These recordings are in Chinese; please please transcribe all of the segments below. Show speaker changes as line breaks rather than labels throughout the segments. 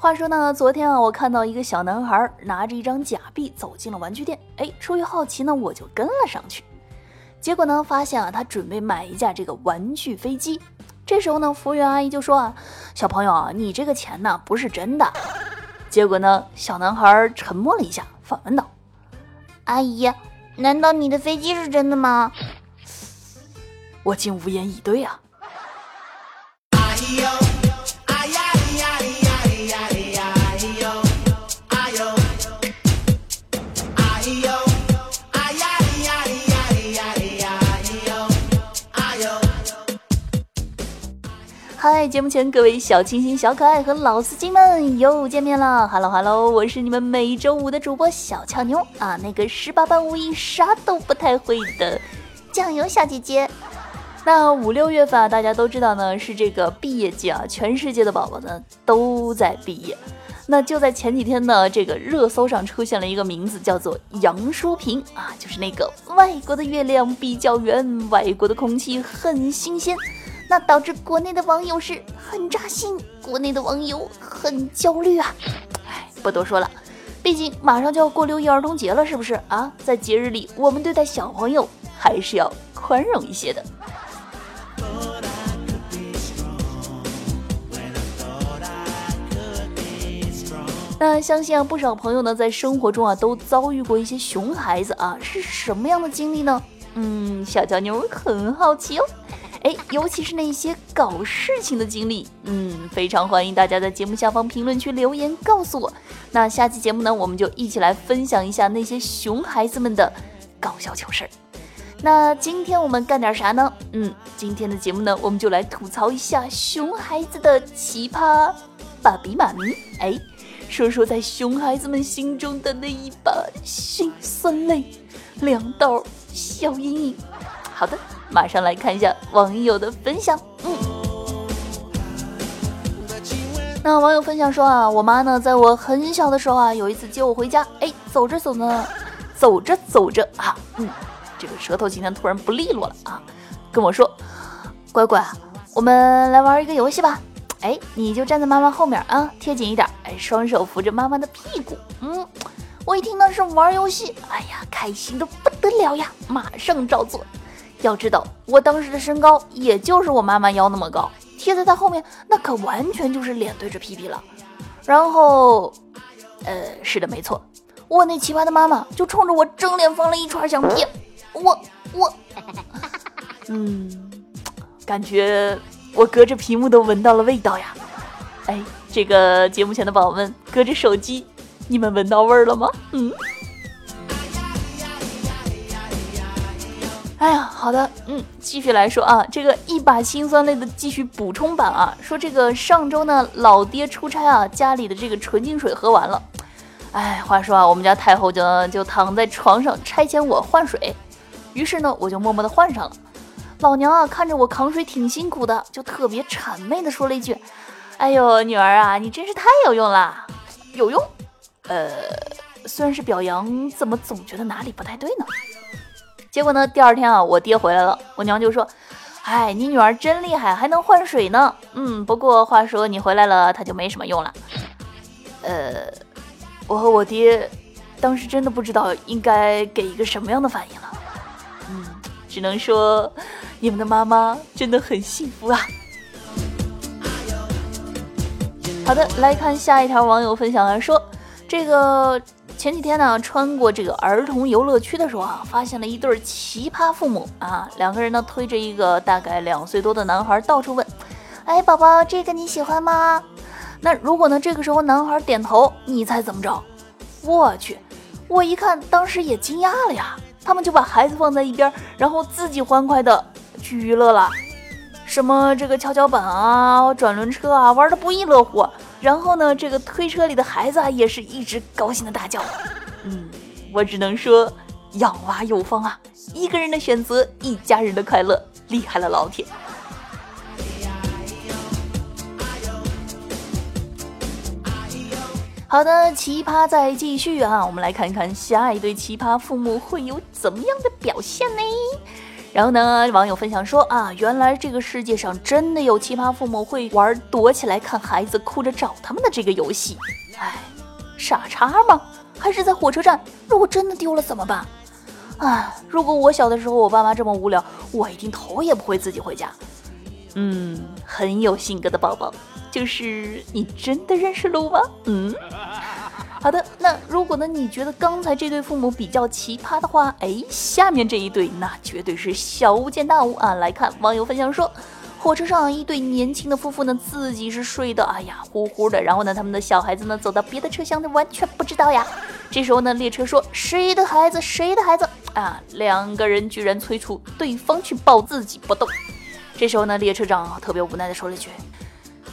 话说呢，昨天啊，我看到一个小男孩拿着一张假币走进了玩具店，哎，出于好奇呢，我就跟了上去。结果呢，发现啊，他准备买一架这个玩具飞机。这时候呢，服务员阿姨就说啊：“小朋友啊，你这个钱呢不是真的。”结果呢，小男孩沉默了一下，反问道：“
阿姨，难道你的飞机是真的吗？”
我竟无言以对啊。节目前各位小清新、小可爱和老司机们又见面了。Hello Hello，我是你们每周五的主播小俏妞啊，那个十八般武艺啥都不太会的
酱油小姐姐。
那五六月份啊，大家都知道呢，是这个毕业季啊，全世界的宝宝呢都在毕业。那就在前几天呢，这个热搜上出现了一个名字，叫做杨淑萍啊，就是那个外国的月亮比较圆，外国的空气很新鲜。那导致国内的网友是很扎心，国内的网友很焦虑啊！哎，不多说了，毕竟马上就要过六一儿童节了，是不是啊？在节日里，我们对待小朋友还是要宽容一些的。那相信啊，不少朋友呢，在生活中啊，都遭遇过一些熊孩子啊，是什么样的经历呢？嗯，小娇妞很好奇哦。哎，尤其是那些搞事情的经历，嗯，非常欢迎大家在节目下方评论区留言告诉我。那下期节目呢，我们就一起来分享一下那些熊孩子们的搞笑糗事儿。那今天我们干点啥呢？嗯，今天的节目呢，我们就来吐槽一下熊孩子的奇葩爸比妈咪。哎，说说在熊孩子们心中的那一把辛酸泪，两道小阴影。好的。马上来看一下网友的分享。嗯，那网友分享说啊，我妈呢，在我很小的时候啊，有一次接我回家，哎，走着走呢，走着走着啊，嗯，这个舌头今天突然不利落了啊，跟我说，乖乖，我们来玩一个游戏吧。哎，你就站在妈妈后面啊，贴紧一点，哎，双手扶着妈妈的屁股。嗯，我一听到是玩游戏，哎呀，开心的不得了呀，马上照做。要知道，我当时的身高也就是我妈妈腰那么高，贴在她后面，那可完全就是脸对着屁屁了。然后，呃，是的，没错，我那奇葩的妈妈就冲着我正脸放了一串响屁。我我，嗯，感觉我隔着屏幕都闻到了味道呀。哎，这个节目前的宝宝们，隔着手机，你们闻到味儿了吗？嗯。哎呀，好的，嗯，继续来说啊，这个一把辛酸泪的继续补充版啊，说这个上周呢，老爹出差啊，家里的这个纯净水喝完了，哎，话说啊，我们家太后就就躺在床上差遣我换水，于是呢，我就默默的换上了。老娘啊，看着我扛水挺辛苦的，就特别谄媚的说了一句：“哎呦，女儿啊，你真是太有用了，有用。”呃，虽然是表扬，怎么总觉得哪里不太对呢？结果呢？第二天啊，我爹回来了，我娘就说：“哎，你女儿真厉害，还能换水呢。”嗯，不过话说你回来了，她就没什么用了。呃，我和我爹当时真的不知道应该给一个什么样的反应了。嗯，只能说你们的妈妈真的很幸福啊。好的，来看下一条网友分享来说，这个。前几天呢，穿过这个儿童游乐区的时候啊，发现了一对奇葩父母啊，两个人呢推着一个大概两岁多的男孩，到处问：“哎，宝宝，这个你喜欢吗？”那如果呢，这个时候男孩点头，你猜怎么着？我去，我一看，当时也惊讶了呀。他们就把孩子放在一边，然后自己欢快的去娱乐了，什么这个跷跷板啊、转轮车啊，玩的不亦乐乎。然后呢，这个推车里的孩子啊，也是一直高兴的大叫。嗯，我只能说，养娃有方啊，一个人的选择，一家人的快乐，厉害了老铁。好的，奇葩再继续啊，我们来看看下一对奇葩父母会有怎么样的表现呢？然后呢，网友分享说啊，原来这个世界上真的有奇葩父母会玩躲起来看孩子哭着找他们的这个游戏。哎，傻叉吗？还是在火车站？如果真的丢了怎么办？啊，如果我小的时候我爸妈这么无聊，我一定头也不会自己回家。嗯，很有性格的宝宝，就是你真的认识路吗？嗯。好的，那如果呢？你觉得刚才这对父母比较奇葩的话，哎，下面这一对那绝对是小巫见大巫啊！来看网友分享说，火车上一对年轻的夫妇呢，自己是睡得哎呀呼呼的，然后呢，他们的小孩子呢走到别的车厢，呢完全不知道呀。这时候呢，列车说谁的孩子谁的孩子啊？两个人居然催促对方去抱，自己不动。这时候呢，列车长特别无奈的说了一句：“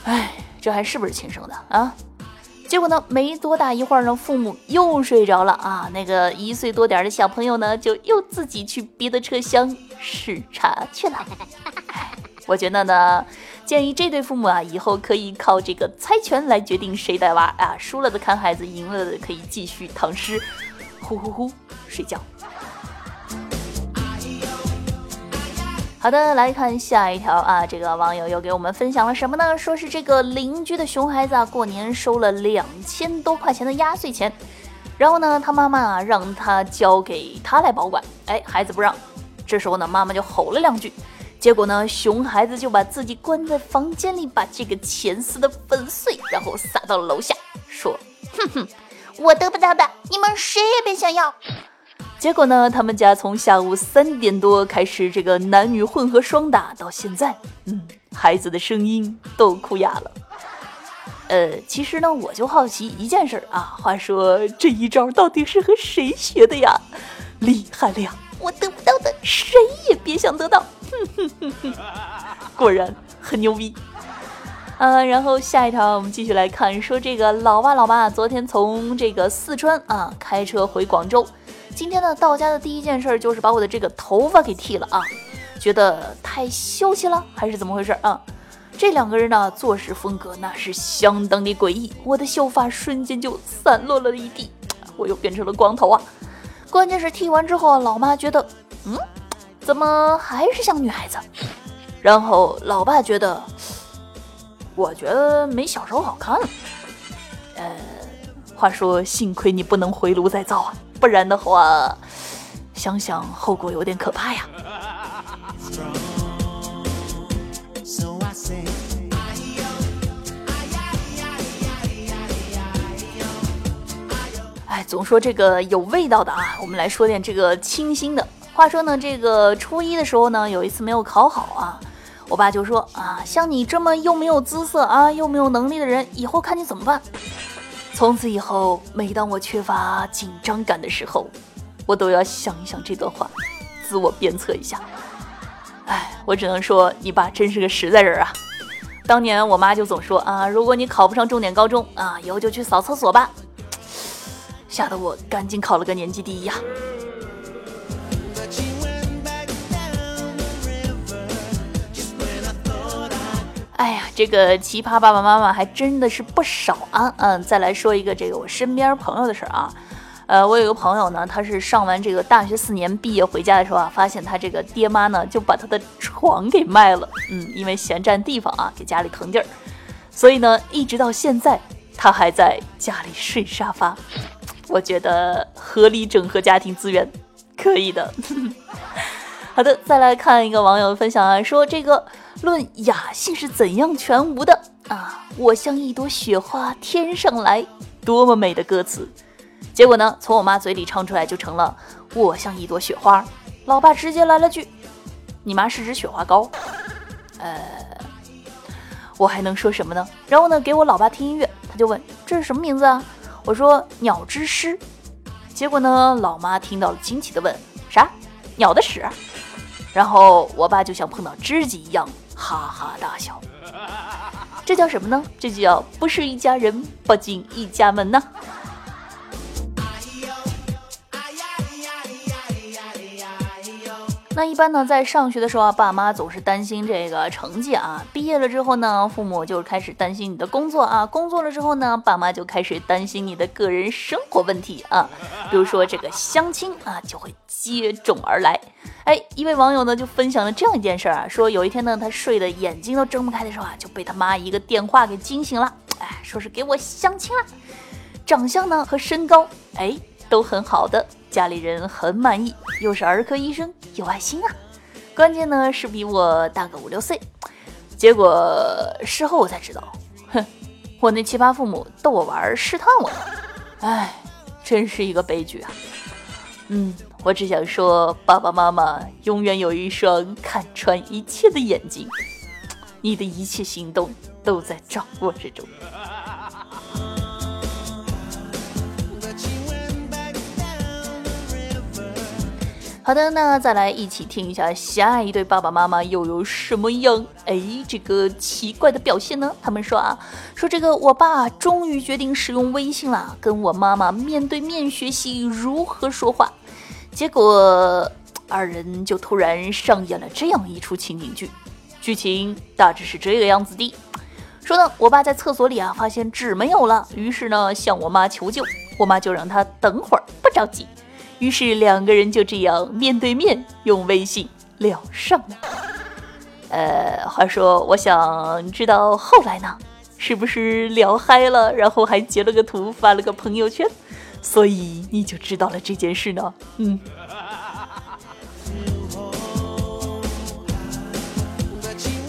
哎，这还是不是亲生的啊？”结果呢，没多大一会儿呢，父母又睡着了啊。那个一岁多点的小朋友呢，就又自己去别的车厢视察去了。我觉得呢，建议这对父母啊，以后可以靠这个猜拳来决定谁带娃啊。输了的看孩子，赢了的可以继续躺尸，呼呼呼睡觉。好的，来看下一条。啊，这个网友又给我们分享了什么呢？说是这个邻居的熊孩子啊，过年收了两千多块钱的压岁钱，然后呢，他妈妈啊让他交给他来保管，哎，孩子不让，这时候呢，妈妈就吼了两句，结果呢，熊孩子就把自己关在房间里，把这个钱撕得粉碎，然后撒到了楼下，说：“哼哼，我得不到的，你们谁也别想要。”结果呢？他们家从下午三点多开始这个男女混合双打，到现在，嗯，孩子的声音都哭哑了。呃，其实呢，我就好奇一件事啊。话说这一招到底是和谁学的呀？厉害了呀！我得不到的，谁也别想得到。哼哼哼哼，果然很牛逼。呃，然后下一条我们继续来看，说这个老爸老妈昨天从这个四川啊开车回广州。今天呢，到家的第一件事就是把我的这个头发给剃了啊，觉得太秀气了，还是怎么回事啊？这两个人呢，做事风格那是相当的诡异，我的秀发瞬间就散落了一地，我又变成了光头啊！关键是剃完之后，老妈觉得，嗯，怎么还是像女孩子？然后老爸觉得，我觉得没小时候好看了。呃，话说，幸亏你不能回炉再造啊！不然的话，想想后果有点可怕呀。哎，总说这个有味道的啊，我们来说点这个清新的。话说呢，这个初一的时候呢，有一次没有考好啊，我爸就说啊，像你这么又没有姿色啊，又没有能力的人，以后看你怎么办。从此以后，每当我缺乏紧张感的时候，我都要想一想这段话，自我鞭策一下。哎，我只能说你爸真是个实在人啊！当年我妈就总说啊，如果你考不上重点高中啊，以后就去扫厕所吧，吓得我赶紧考了个年级第一啊。这个奇葩爸爸妈妈还真的是不少啊！嗯，再来说一个这个我身边朋友的事儿啊。呃，我有个朋友呢，他是上完这个大学四年毕业回家的时候啊，发现他这个爹妈呢就把他的床给卖了，嗯，因为嫌占地方啊，给家里腾地儿，所以呢，一直到现在他还在家里睡沙发。我觉得合理整合家庭资源，可以的。好的，再来看一个网友分享啊，说这个。论雅兴是怎样全无的啊！我像一朵雪花天上来，多么美的歌词！结果呢，从我妈嘴里唱出来就成了我像一朵雪花。老爸直接来了句：“你妈是只雪花膏。”呃，我还能说什么呢？然后呢，给我老爸听音乐，他就问这是什么名字啊？我说鸟之诗。结果呢，老妈听到了，惊奇的问：啥？鸟的屎？然后我爸就像碰到知己一样。哈哈大笑，这叫什么呢？这就叫不是一家人，不进一家门呢。那一般呢，在上学的时候啊，爸妈总是担心这个成绩啊。毕业了之后呢，父母就开始担心你的工作啊。工作了之后呢，爸妈就开始担心你的个人生活问题啊。比如说这个相亲啊，就会接踵而来。哎，一位网友呢就分享了这样一件事儿啊，说有一天呢，他睡得眼睛都睁不开的时候啊，就被他妈一个电话给惊醒了。哎，说是给我相亲了，长相呢和身高哎都很好的。家里人很满意，又是儿科医生，有爱心啊。关键呢是比我大个五六岁。结果事后我才知道，哼，我那奇葩父母逗我玩，试探我。哎，真是一个悲剧啊。嗯，我只想说，爸爸妈妈永远有一双看穿一切的眼睛，你的一切行动都在掌握之中。好的，那再来一起听一下下一对爸爸妈妈又有什么样哎这个奇怪的表现呢？他们说啊，说这个我爸终于决定使用微信了，跟我妈妈面对面学习如何说话。结果二人就突然上演了这样一出情景剧，剧情大致是这个样子的：说呢，我爸在厕所里啊发现纸没有了，于是呢向我妈求救，我妈就让他等会儿，不着急。于是两个人就这样面对面用微信聊上了。呃，话说我想知道后来呢，是不是聊嗨了，然后还截了个图发了个朋友圈，所以你就知道了这件事呢？嗯。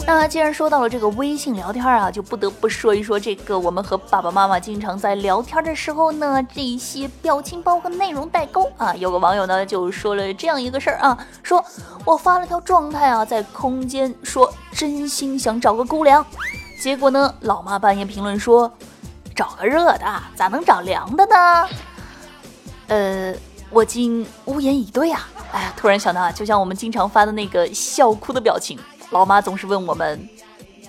那既然说到了这个微信聊天啊，就不得不说一说这个我们和爸爸妈妈经常在聊天的时候呢，这些表情包和内容代沟啊。有个网友呢就说了这样一个事儿啊，说我发了条状态啊，在空间说真心想找个姑娘，结果呢，老妈半夜评论说找个热的，咋能找凉的呢？呃，我竟无言以对啊。哎呀，突然想到啊，就像我们经常发的那个笑哭的表情。老妈总是问我们：“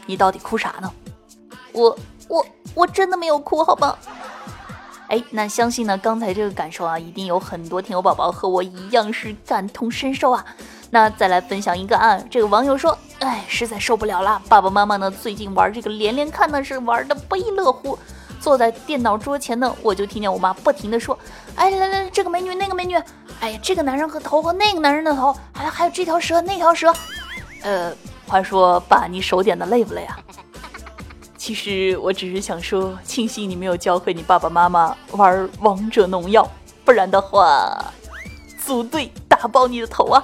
你到底哭啥呢？”我我我真的没有哭，好吧？哎，那相信呢，刚才这个感受啊，一定有很多听友宝宝和我一样是感同身受啊。那再来分享一个啊，这个网友说：“哎，实在受不了了，爸爸妈妈呢最近玩这个连连看呢是玩的不亦乐乎。坐在电脑桌前呢，我就听见我妈不停的说：‘哎，来来，这个美女，那个美女，哎呀，这个男人和头和那个男人的头，还还有这条蛇，那条蛇。’呃。”话说，爸，你手点的累不累啊？其实我只是想说，庆幸你没有教会你爸爸妈妈玩王者农药，不然的话，组队打爆你的头啊！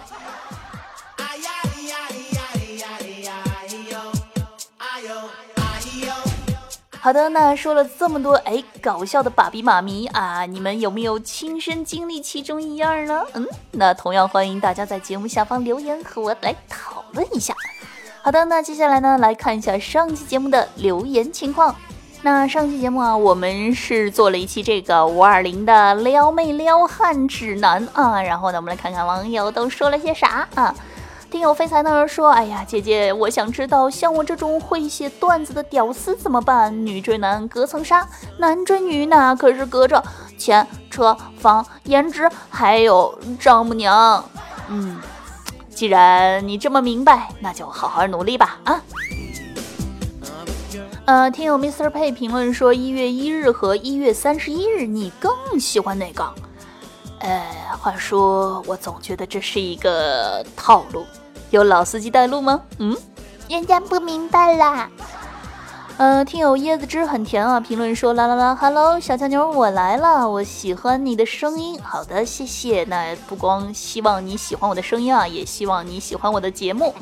好的，那说了这么多，哎，搞笑的爸比妈咪啊，你们有没有亲身经历其中一样呢？嗯，那同样欢迎大家在节目下方留言和我来讨问一下。好的，那接下来呢，来看一下上期节目的留言情况。那上期节目啊，我们是做了一期这个五二零的撩妹撩汉指南啊。然后呢，我们来看看网友都说了些啥啊。听友飞财呢说，哎呀，姐姐，我想知道像我这种会写段子的屌丝怎么办？女追男隔层纱，男追女那可是隔着钱、车、房、颜值，还有丈母娘。嗯。既然你这么明白，那就好好努力吧啊！呃，听友 Mr. Pay 评论说，一月一日和一月三十一日，你更喜欢哪个？呃，话说我总觉得这是一个套路，有老司机带路吗？嗯，
人家不明白啦。
呃，听友椰子汁很甜啊！评论说啦啦啦，Hello，小强妞，我来了，我喜欢你的声音。好的，谢谢。那不光希望你喜欢我的声音啊，也希望你喜欢我的节目。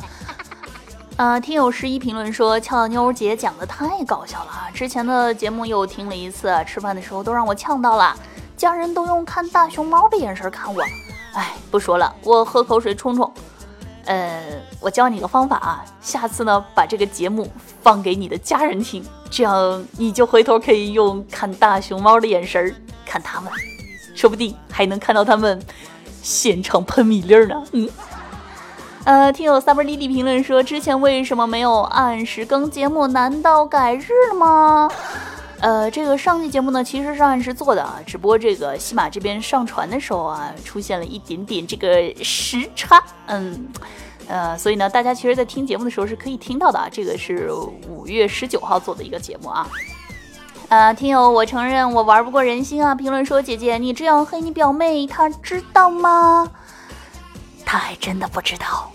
啊，听友十一评论说，俏妞姐讲的太搞笑了啊！之前的节目又听了一次，吃饭的时候都让我呛到了，家人都用看大熊猫的眼神看我。哎，不说了，我喝口水冲冲。呃，我教你个方法啊，下次呢把这个节目放给你的家人听，这样你就回头可以用看大熊猫的眼神看他们，说不定还能看到他们现场喷米粒呢。嗯，呃，听友 summer 弟弟评论说，之前为什么没有按时更节目？难道改日了吗？呃，这个上期节目呢，其实是按时做的啊，只不过这个西马这边上传的时候啊，出现了一点点这个时差，嗯，呃，所以呢，大家其实，在听节目的时候是可以听到的啊。这个是五月十九号做的一个节目啊。呃，听友，我承认我玩不过人心啊。评论说，姐姐，你这样黑你表妹，她知道吗？她还真的不知道。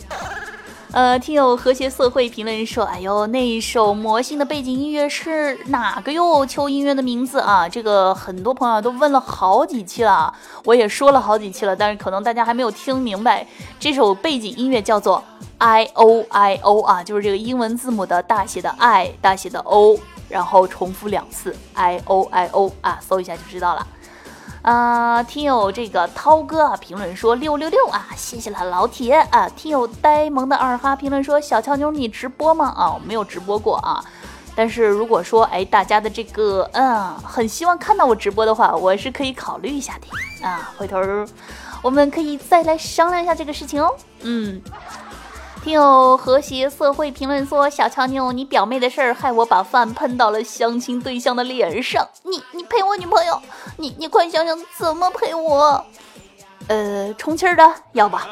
呃，听友和谐社会评论说：“哎呦，那一首魔性的背景音乐是哪个哟？求音乐的名字啊！这个很多朋友都问了好几期了，我也说了好几期了，但是可能大家还没有听明白，这首背景音乐叫做 I O I O 啊，就是这个英文字母的大写的 I，大写的 O，然后重复两次 I O I O 啊，搜一下就知道了。”啊，听友这个涛哥啊，评论说六六六啊，谢谢了老铁啊。听友呆萌的二哈评论说小俏妞你直播吗？啊，我没有直播过啊。但是如果说哎大家的这个嗯很希望看到我直播的话，我是可以考虑一下的啊。回头我们可以再来商量一下这个事情哦。嗯。听友和谐社会评论说：“小乔妞，你表妹的事儿害我把饭喷到了相亲对象的脸上。你你陪我女朋友，你你快想想怎么陪我？呃，充气儿的要吧？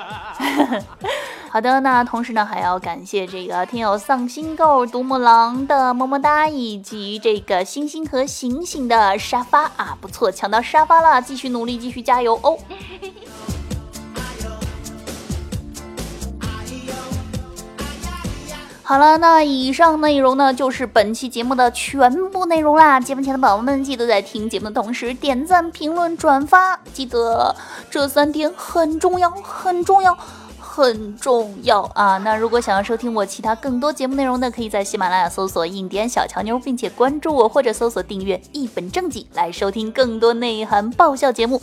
好的，那同时呢，还要感谢这个听友丧心狗、独木狼的么么哒，以及这个星星和醒醒的沙发啊，不错，抢到沙发了，继续努力，继续加油哦。”好了，那以上内容呢，就是本期节目的全部内容啦。节目前的宝宝们，记得在听节目的同时点赞、评论、转发，记得这三点很重要，很重要，很重要啊！那如果想要收听我其他更多节目内容的，可以在喜马拉雅搜索“印第安小乔妞”，并且关注我，或者搜索订阅“一本正经”来收听更多内涵爆笑节目。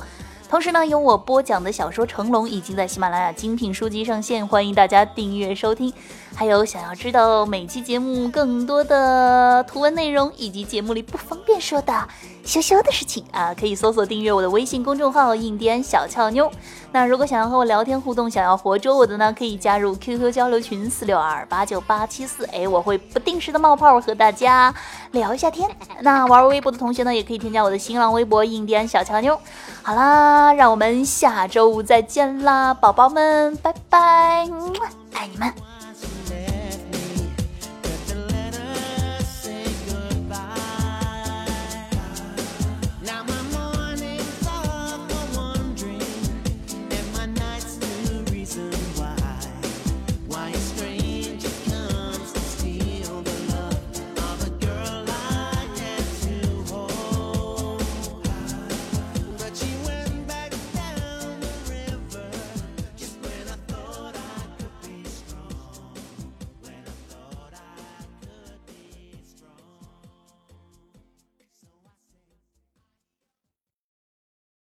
同时呢，有我播讲的小说《成龙》已经在喜马拉雅精品书籍上线，欢迎大家订阅收听。还有想要知道每期节目更多的图文内容，以及节目里不方便说的羞羞的事情啊，可以搜索订阅我的微信公众号“印第安小俏妞”。那如果想要和我聊天互动，想要活捉我的呢，可以加入 QQ 交流群四六二八九八七四，哎，我会不定时的冒泡和大家聊一下天。那玩微博的同学呢，也可以添加我的新浪微博“印第安小俏妞”。好啦，让我们下周五再见啦，宝宝们，拜拜，爱你们。